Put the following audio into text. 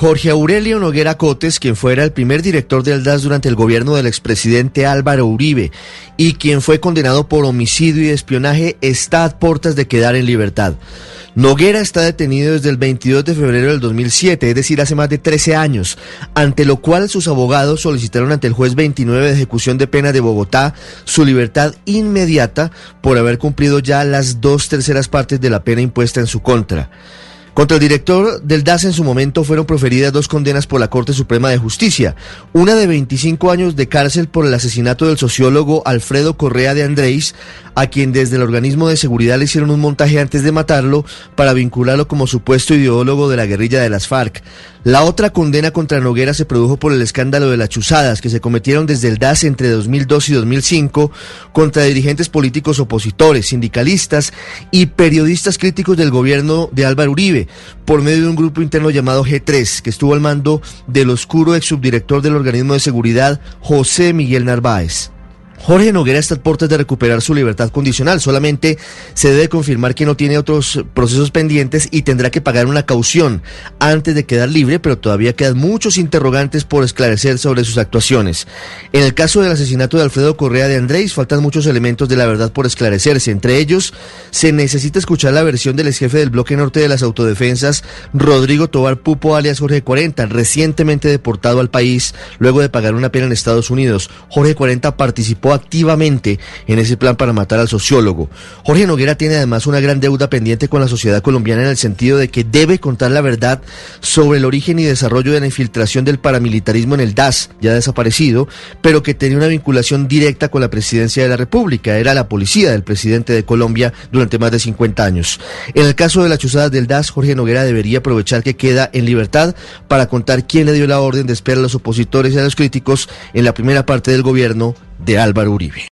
Jorge Aurelio Noguera Cotes, quien fuera el primer director del DAS durante el gobierno del expresidente Álvaro Uribe y quien fue condenado por homicidio y espionaje, está a puertas de quedar en libertad. Noguera está detenido desde el 22 de febrero del 2007, es decir, hace más de 13 años, ante lo cual sus abogados solicitaron ante el juez 29 de ejecución de pena de Bogotá su libertad inmediata por haber cumplido ya las dos terceras partes de la pena impuesta en su contra. Contra el director del DAS en su momento fueron proferidas dos condenas por la Corte Suprema de Justicia, una de 25 años de cárcel por el asesinato del sociólogo Alfredo Correa de Andrés, a quien desde el organismo de seguridad le hicieron un montaje antes de matarlo para vincularlo como supuesto ideólogo de la guerrilla de las FARC. La otra condena contra Noguera se produjo por el escándalo de las chuzadas que se cometieron desde el DAS entre 2002 y 2005 contra dirigentes políticos opositores, sindicalistas y periodistas críticos del gobierno de Álvaro Uribe por medio de un grupo interno llamado G3, que estuvo al mando del oscuro ex subdirector del organismo de seguridad, José Miguel Narváez. Jorge Noguera está a puertas de recuperar su libertad condicional. Solamente se debe confirmar que no tiene otros procesos pendientes y tendrá que pagar una caución antes de quedar libre, pero todavía quedan muchos interrogantes por esclarecer sobre sus actuaciones. En el caso del asesinato de Alfredo Correa de Andrés, faltan muchos elementos de la verdad por esclarecerse. Entre ellos, se necesita escuchar la versión del ex jefe del bloque norte de las autodefensas, Rodrigo Tobar Pupo, alias Jorge 40, recientemente deportado al país luego de pagar una pena en Estados Unidos. Jorge 40 participó activamente en ese plan para matar al sociólogo. Jorge Noguera tiene además una gran deuda pendiente con la sociedad colombiana en el sentido de que debe contar la verdad sobre el origen y desarrollo de la infiltración del paramilitarismo en el DAS, ya desaparecido, pero que tenía una vinculación directa con la presidencia de la República. Era la policía del presidente de Colombia durante más de 50 años. En el caso de las chuzadas del DAS, Jorge Noguera debería aprovechar que queda en libertad para contar quién le dio la orden de esperar a los opositores y a los críticos en la primera parte del gobierno de Álvaro Uribe.